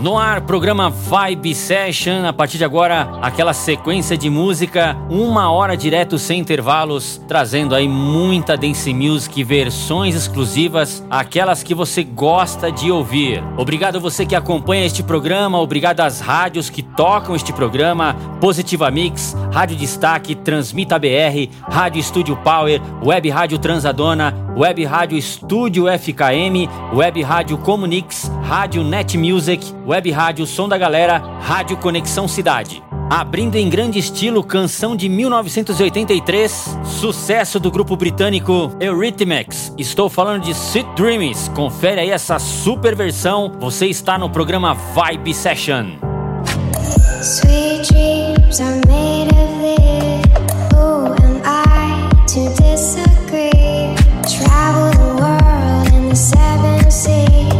No ar, programa Vibe Session. A partir de agora, aquela sequência de música, uma hora direto sem intervalos, trazendo aí muita dance music, versões exclusivas, aquelas que você gosta de ouvir. Obrigado você que acompanha este programa, obrigado às rádios que tocam este programa, Positiva Mix, Rádio Destaque, Transmita BR, Rádio Estúdio Power, Web Rádio Transadona, Web Rádio Estúdio FKM, Web Rádio Comunix, Rádio Net Music, Web Rádio Som da Galera, Rádio Conexão Cidade. Abrindo em grande estilo canção de 1983, sucesso do grupo britânico Eurythmics. Estou falando de Sweet Dreams. Confere aí essa super versão. Você está no programa Vibe Session. Sweet dreams are made of. Who am I to disagree? Travel the world in the seven seas.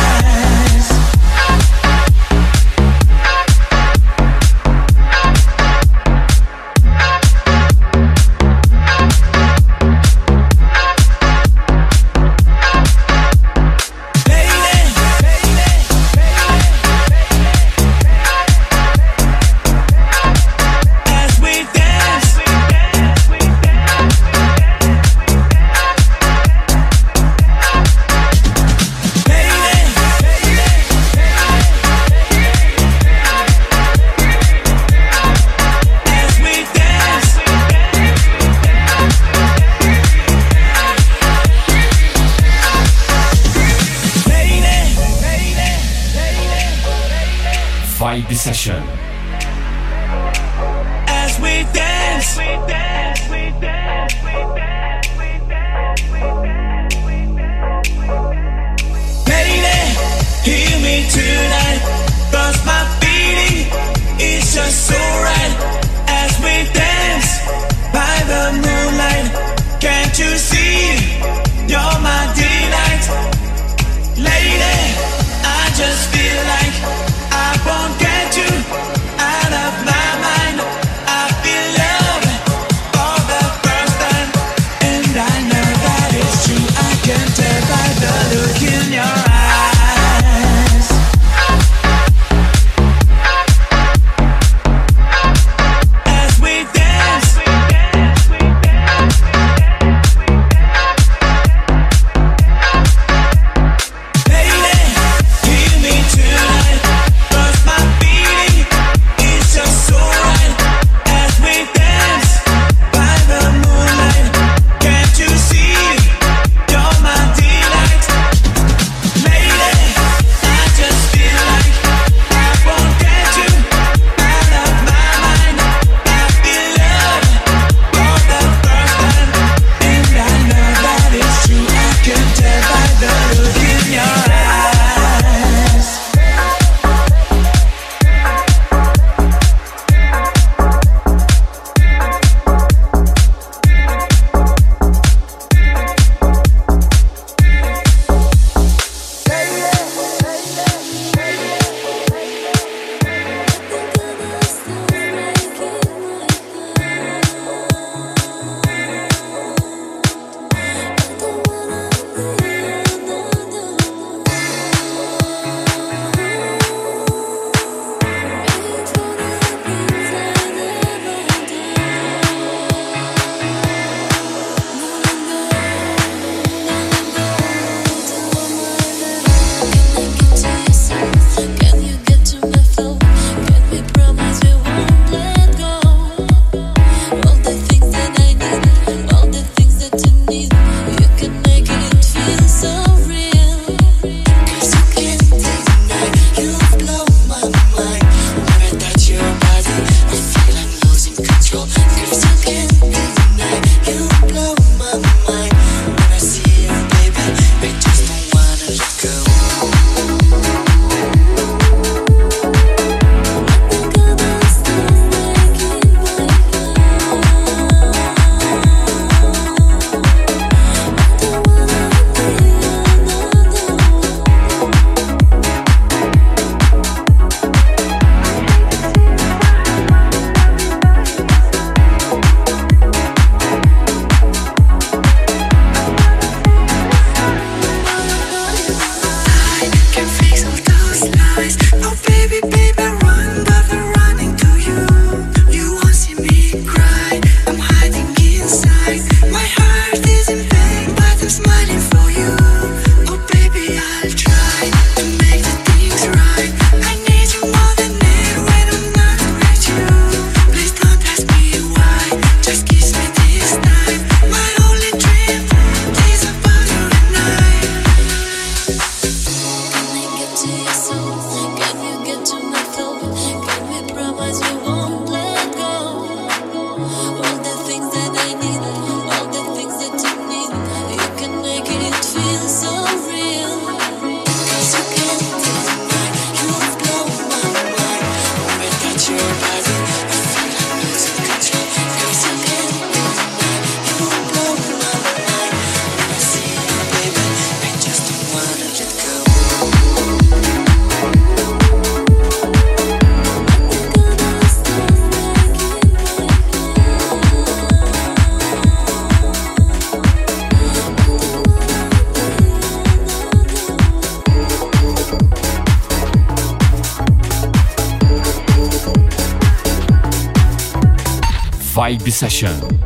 Vibe Session.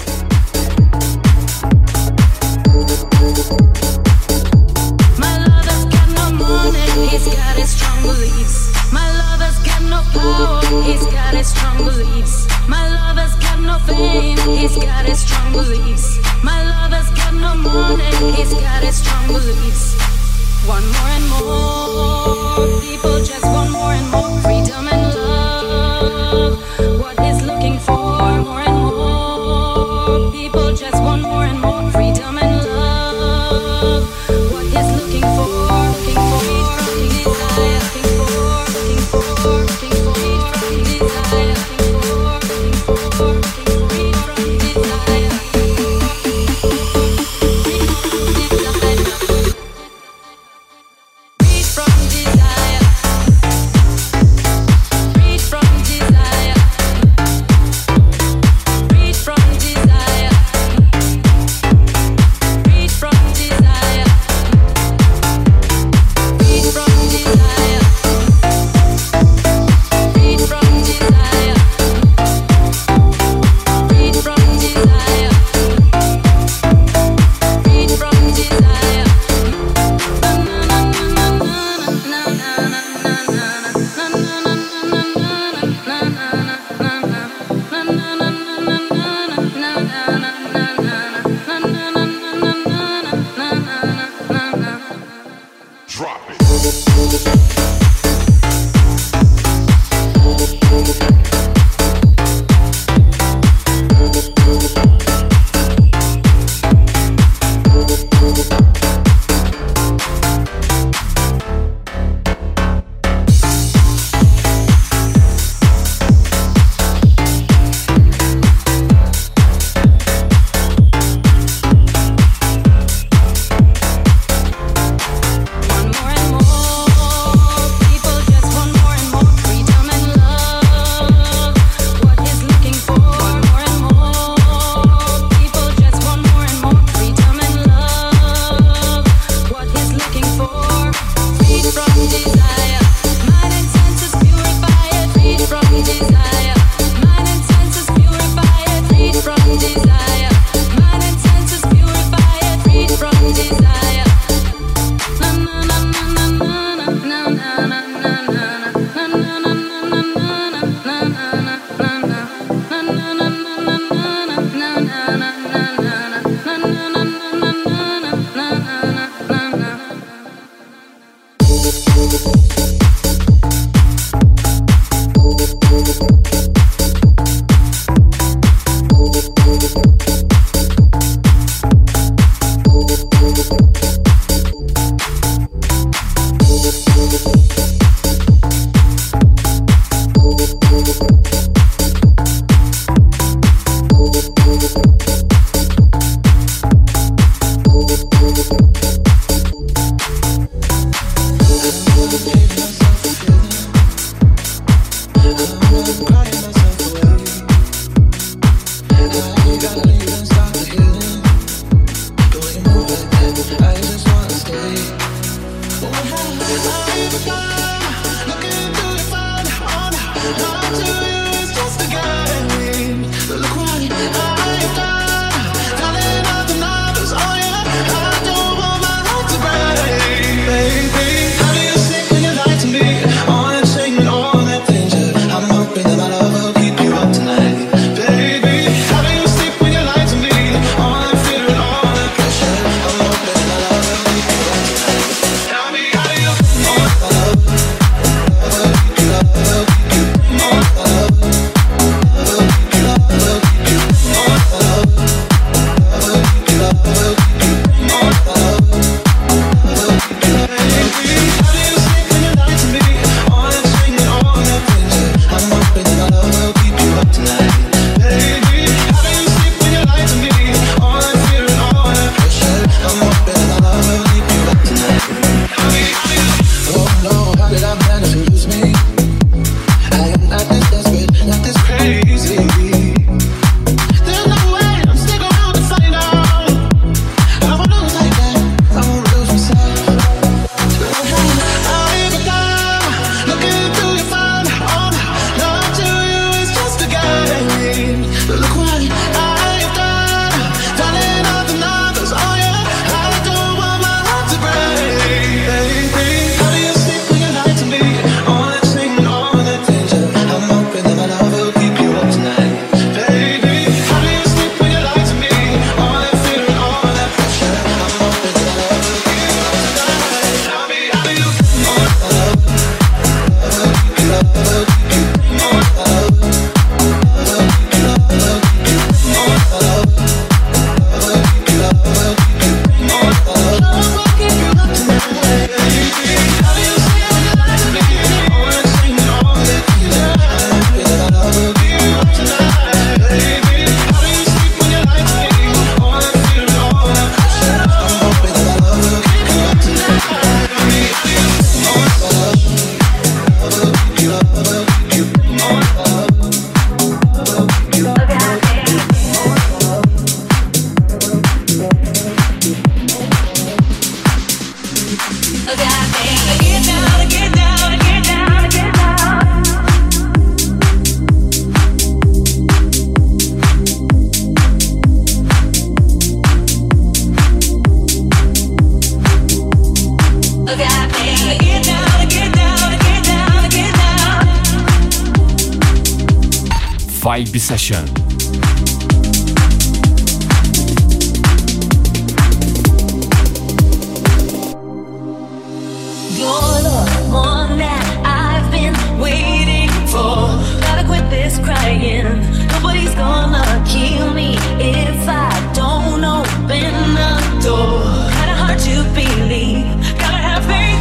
Door. Kinda hard to believe. Gotta have faith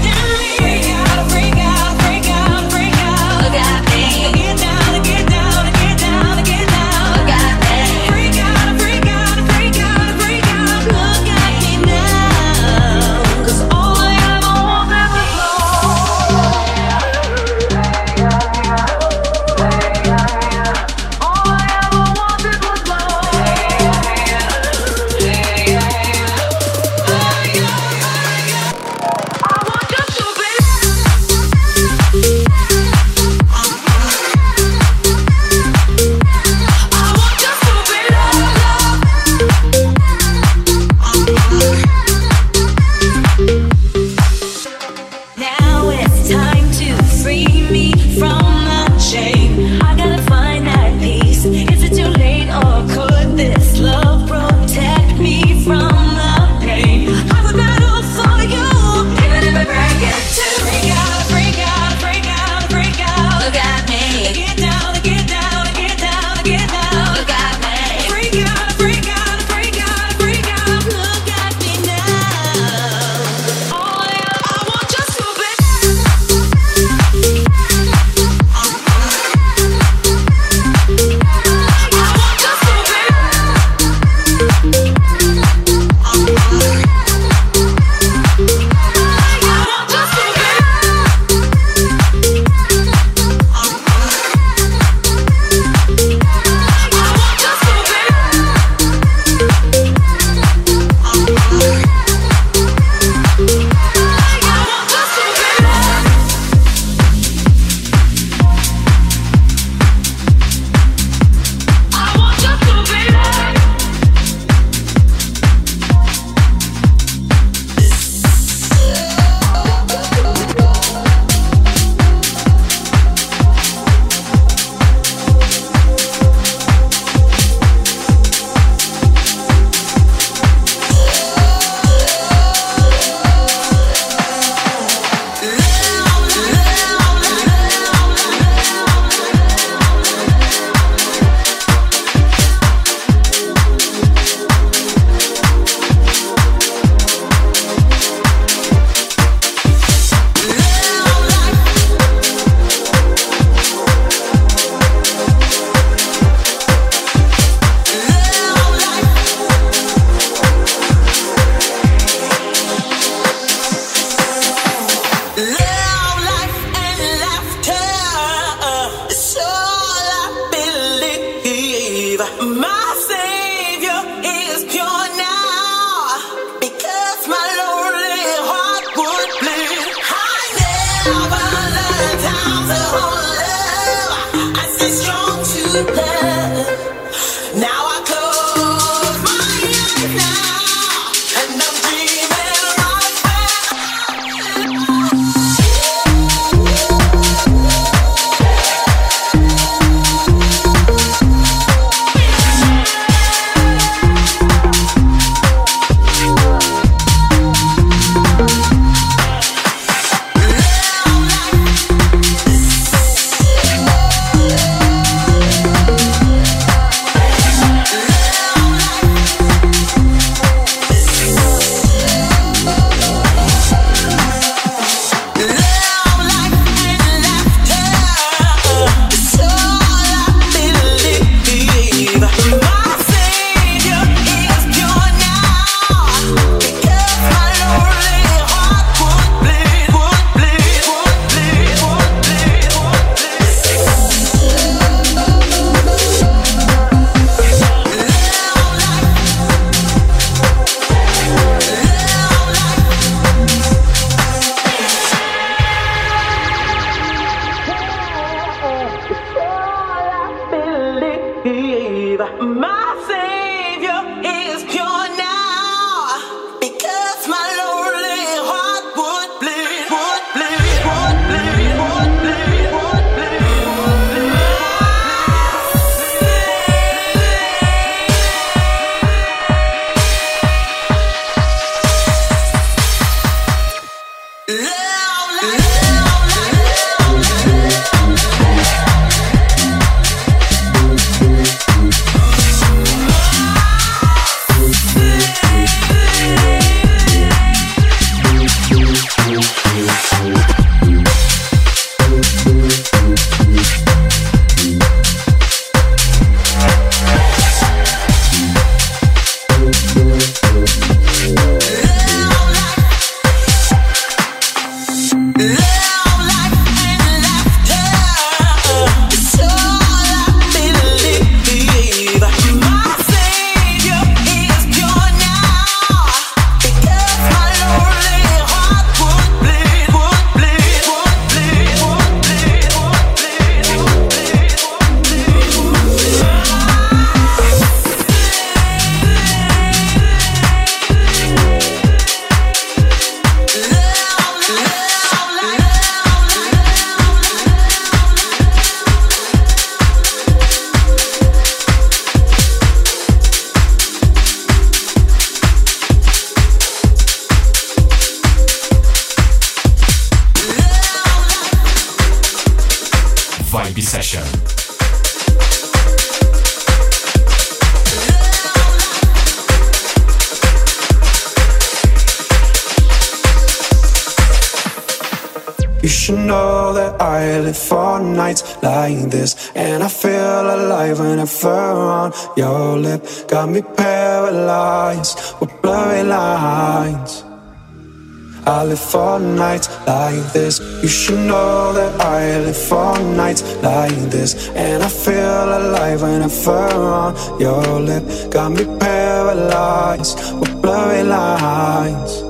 I live for nights like this. You should know that I live for nights like this. And I feel alive when I fur on your lip. Got me paralyzed with blurry lines.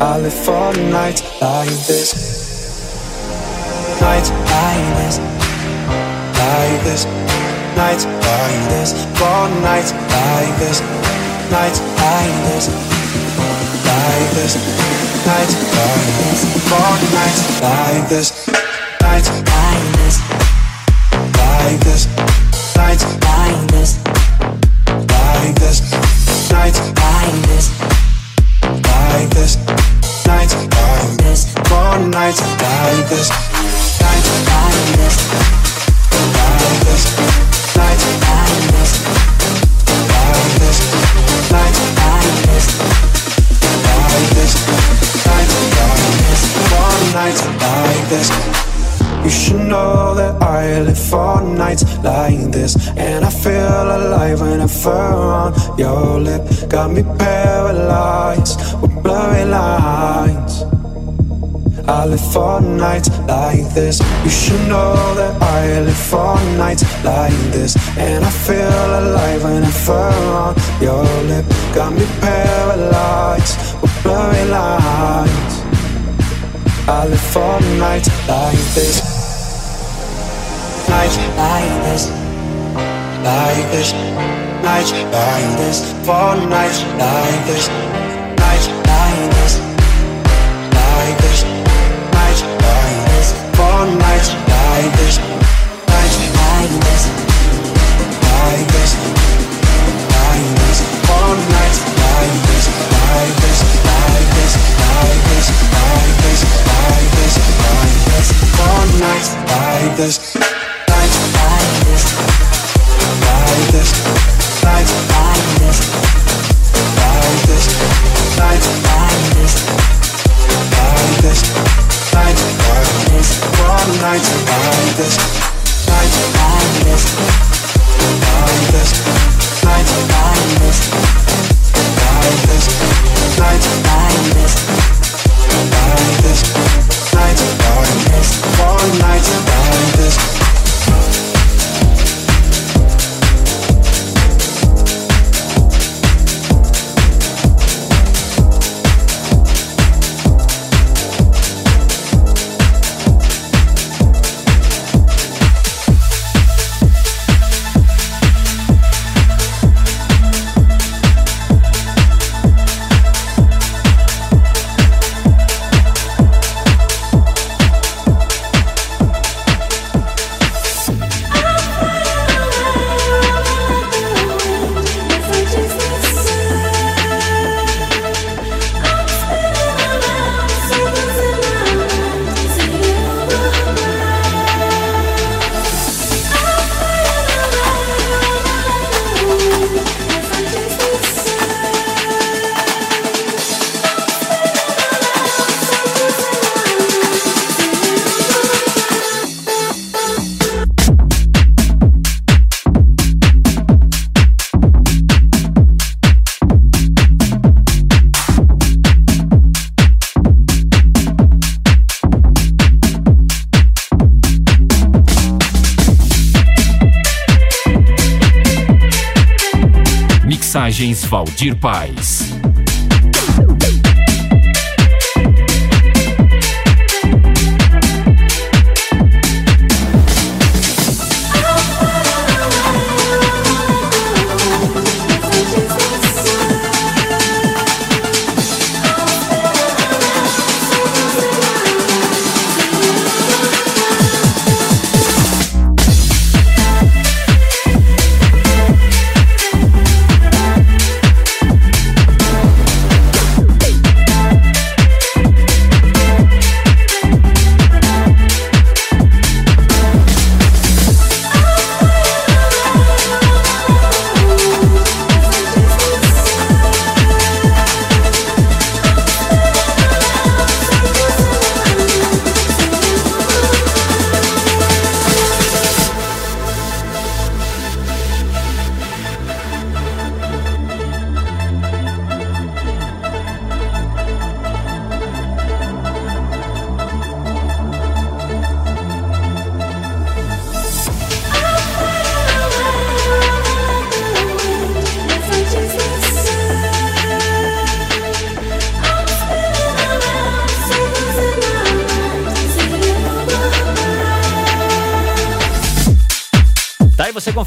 I live for nights like this. Nights like this. Like this. Nights like this. For nights like this. Nights like this like this, nights like this, for nights like this, like this, nights like this, like this, nights like this, like this, nights like this, for nights like this, I fur on your lip. Got me paralyzed with blurry lines. I live for nights like this. You should know that I live for nights like this. And I feel alive when I fur on your lip. Got me paralyzed with blurry lines. I live for nights like this. Nights like this. Like this. Nights like this. For nights like this. Nights like this. Like this for nights like this, nights like this, like this, like this, for nights like this, like this, like this, like this, like this, like this, like this, for nights like this, Valdir Paz.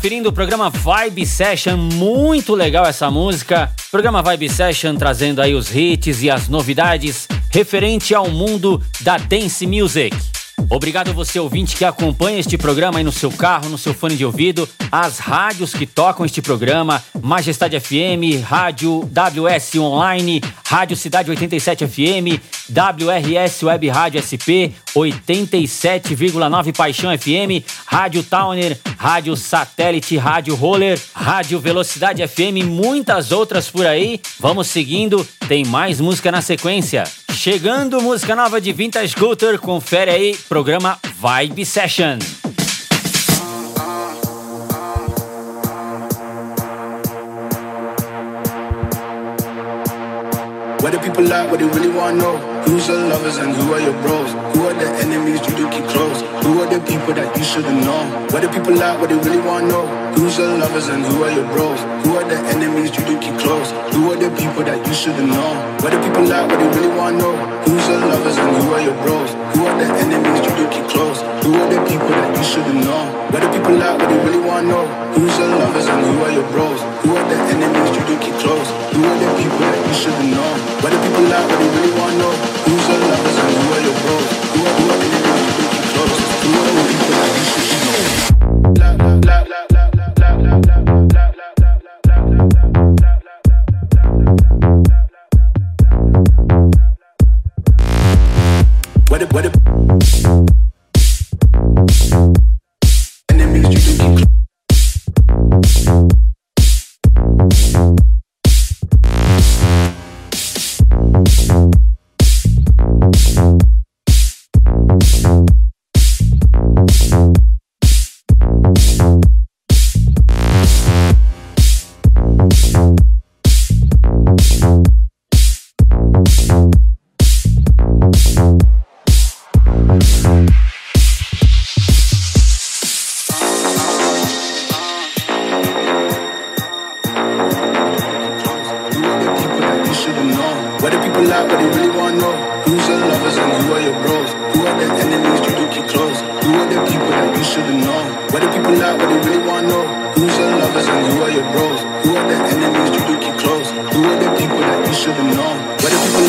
Conferindo o programa Vibe Session, muito legal essa música. Programa Vibe Session trazendo aí os hits e as novidades referente ao mundo da dance music. Obrigado você ouvinte que acompanha este programa aí no seu carro, no seu fone de ouvido, as rádios que tocam este programa, Majestade FM, Rádio WS Online, Rádio Cidade 87 FM, WRS Web Rádio SP, 87,9 Paixão FM, Rádio Towner, Rádio Satélite, Rádio Roller, Rádio Velocidade FM, muitas outras por aí. Vamos seguindo, tem mais música na sequência. Chegando música nova de Vintage Scooter, confere aí, programa Vibe Session. What do people like? What they really wanna know? Who's your lovers and who are your bros? Who are the enemies you do keep close? Who are the people that you shouldn't know? What do people like? What they really wanna know? Who's your lovers and who are your bros? Who are the enemies you do keep close? Who are the people that you shouldn't know? What do people like? What they really wanna know? Who's your lovers and who are your bros? Who are the enemies you do keep close? Who are the people that you shouldn't know? What do people like? What they really wanna know? Who's your lovers and who are your bros? Who are the enemies you do keep close? Who are the people that you shouldn't know? What do people like? What they really wanna know? Who's your lovers and who are your bros? Who are, the enemies you do keep close? Who are the people that you should know? La, la, la, la,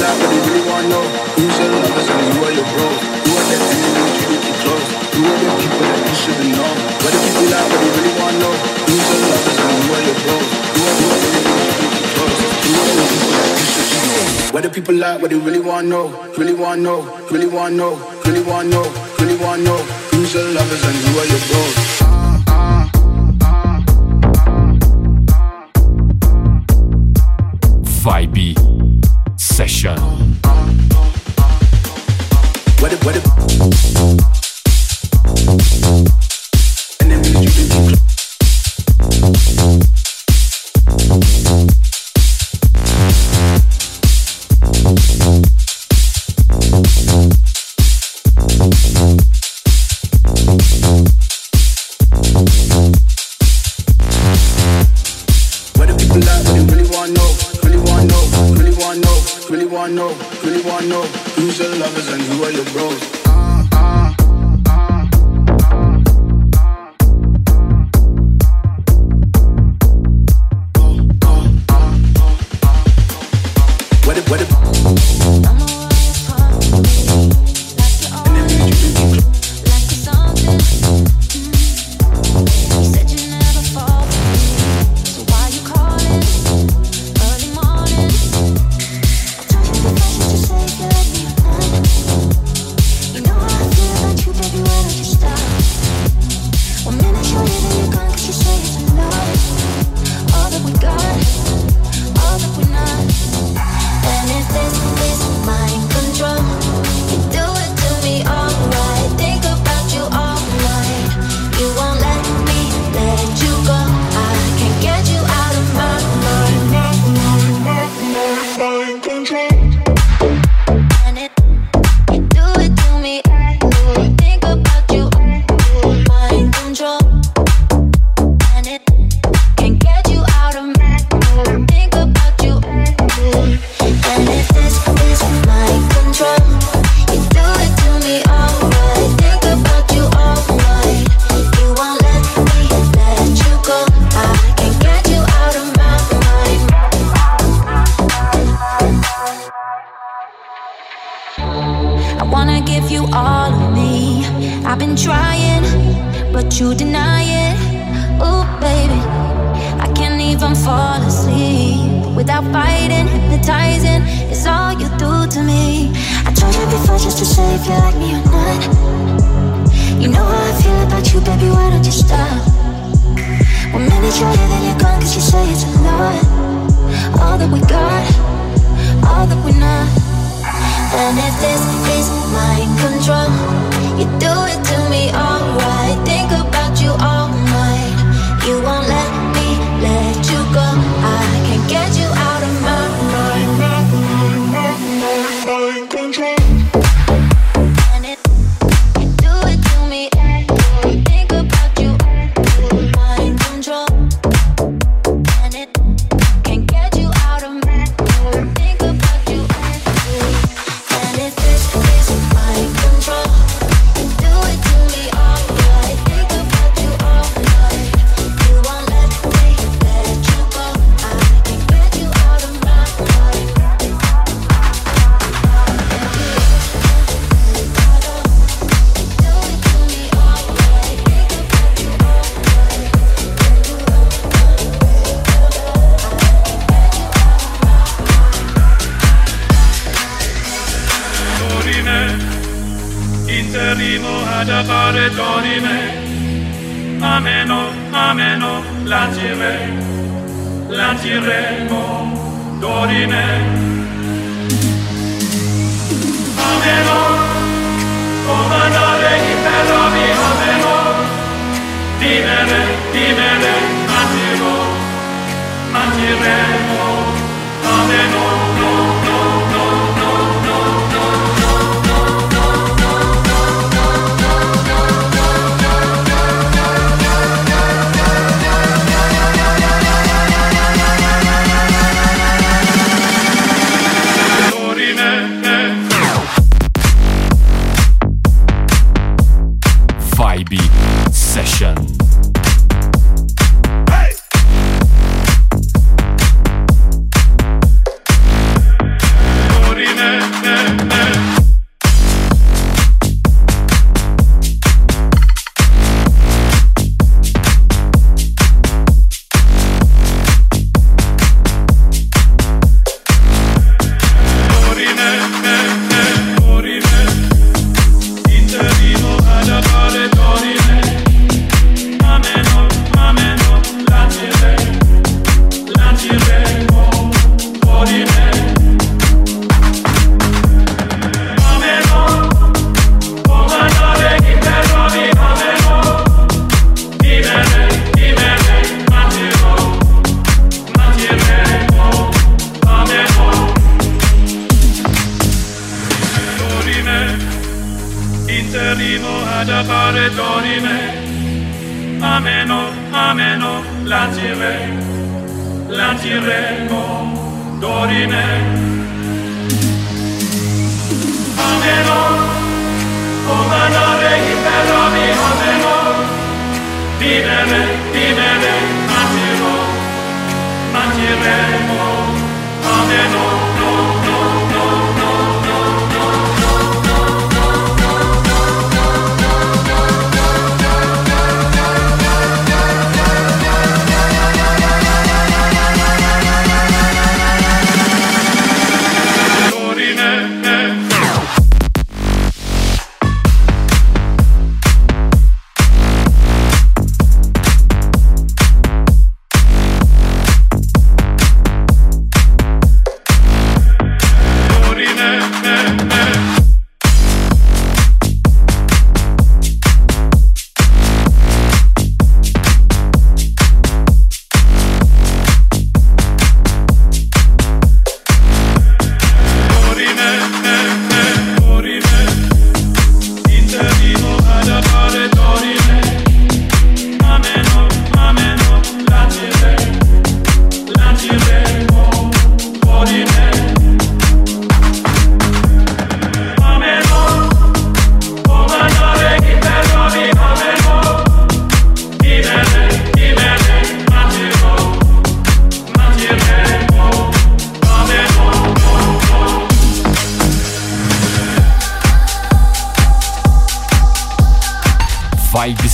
Like? What they really wanna know? Who's your lovers and who are your bros? Who are the enemies you keep close? Who are the people that you should've known? What do people like? What they really wanna know? Who's your lovers and who are your bros? Who are, the enemies you keep close? Who are the people that you should've known? What do people like? What they really wanna know? Really wanna know? Really wanna know? Really wanna know? Really wanna know? Who's your lovers and who are your bros?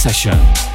Session.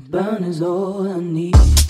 burn is all I need.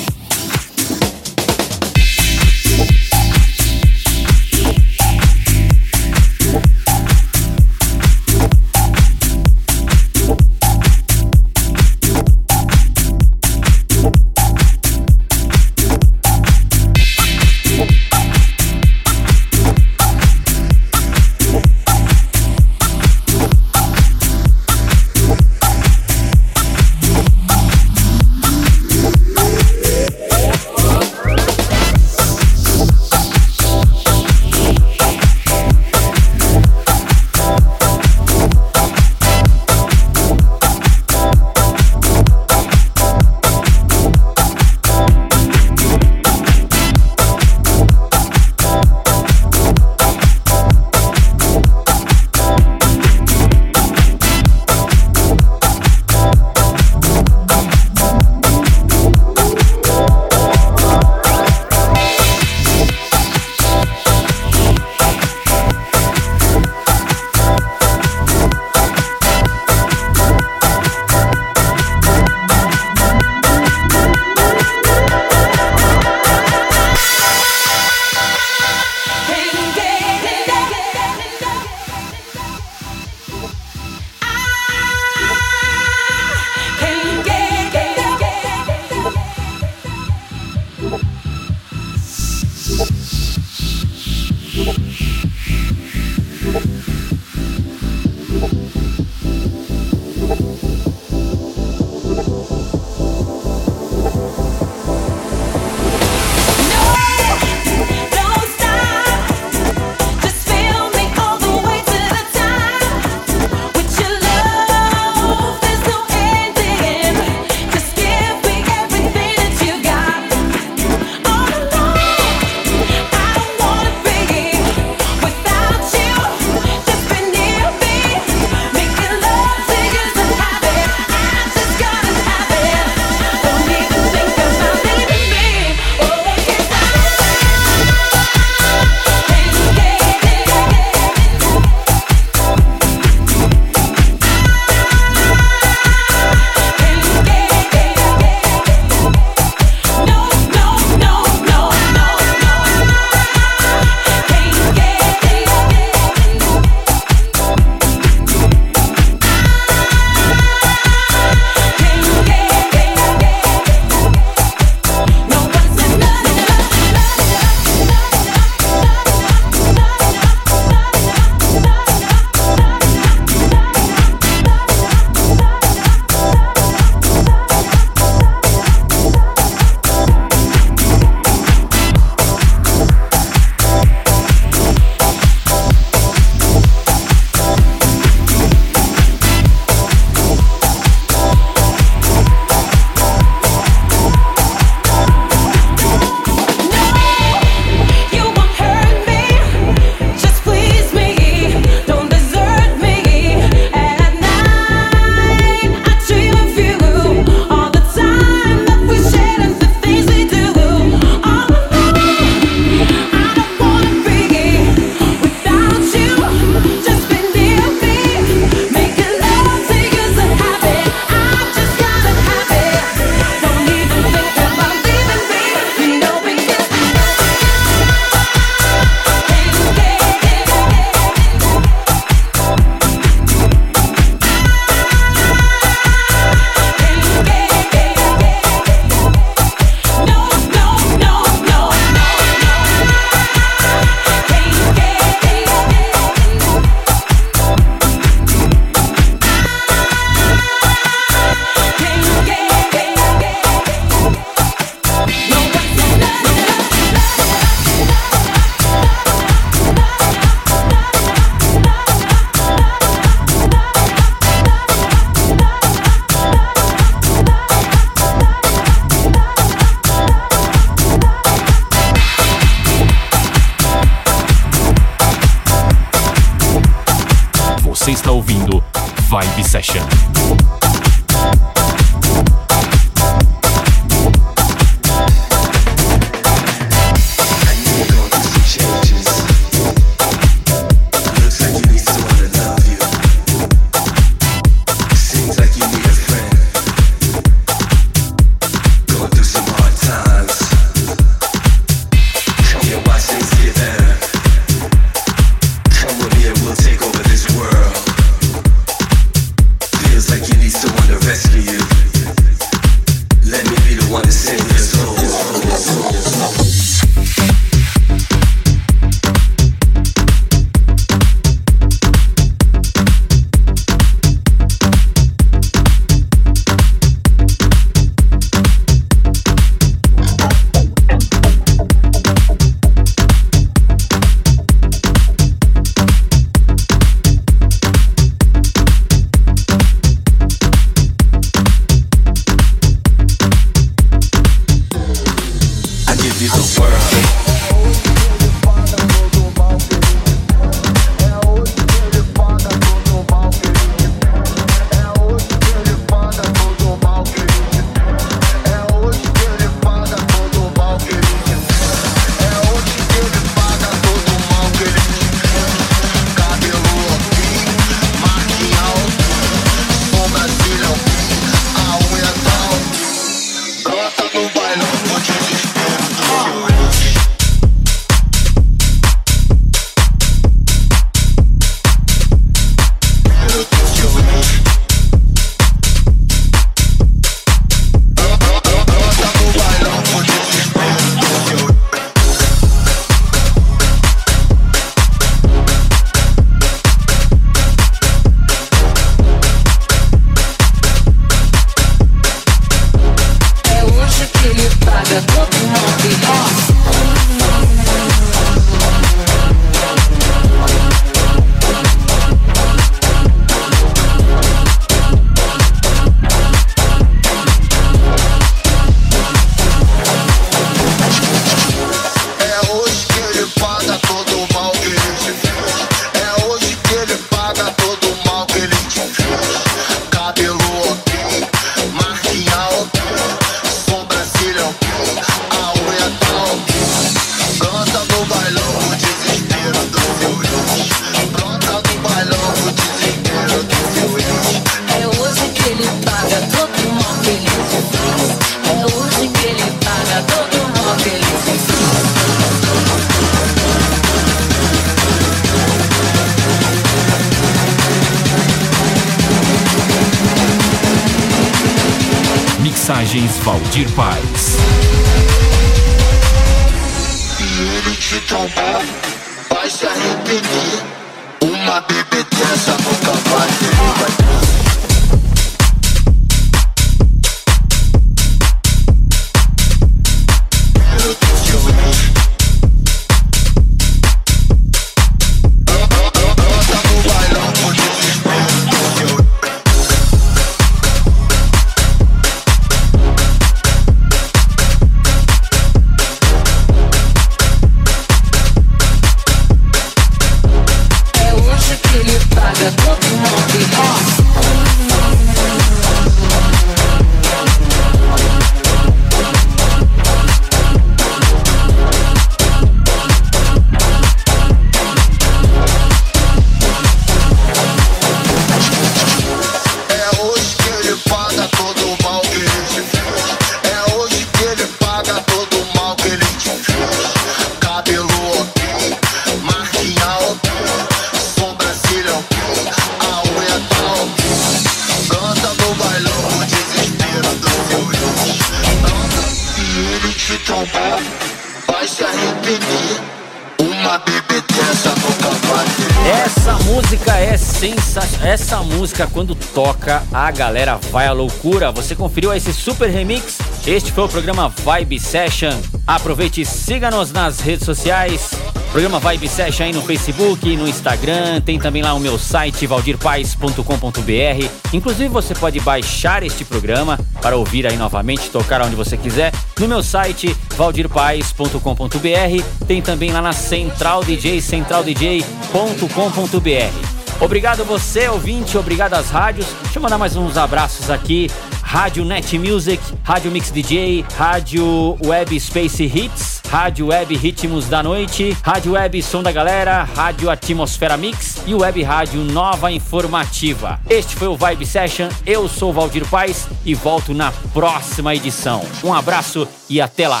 Música, quando toca, a galera vai à loucura. Você conferiu esse super remix? Este foi o programa Vibe Session. Aproveite e siga-nos nas redes sociais. Programa Vibe Session aí no Facebook, no Instagram. Tem também lá o meu site valdirpaz.com.br. Inclusive você pode baixar este programa para ouvir aí novamente, tocar onde você quiser. No meu site valdirpaz.com.br. Tem também lá na Central DJ, centraldj.com.br. Obrigado você, ouvinte, obrigado às rádios. Deixa eu mandar mais uns abraços aqui. Rádio Net Music, Rádio Mix DJ, Rádio Web Space Hits, Rádio Web Ritmos da Noite, Rádio Web Som da Galera, Rádio Atmosfera Mix e Web Rádio Nova Informativa. Este foi o Vibe Session. Eu sou Valdir Paz e volto na próxima edição. Um abraço e até lá.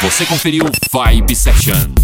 Você conferiu Vibe Session.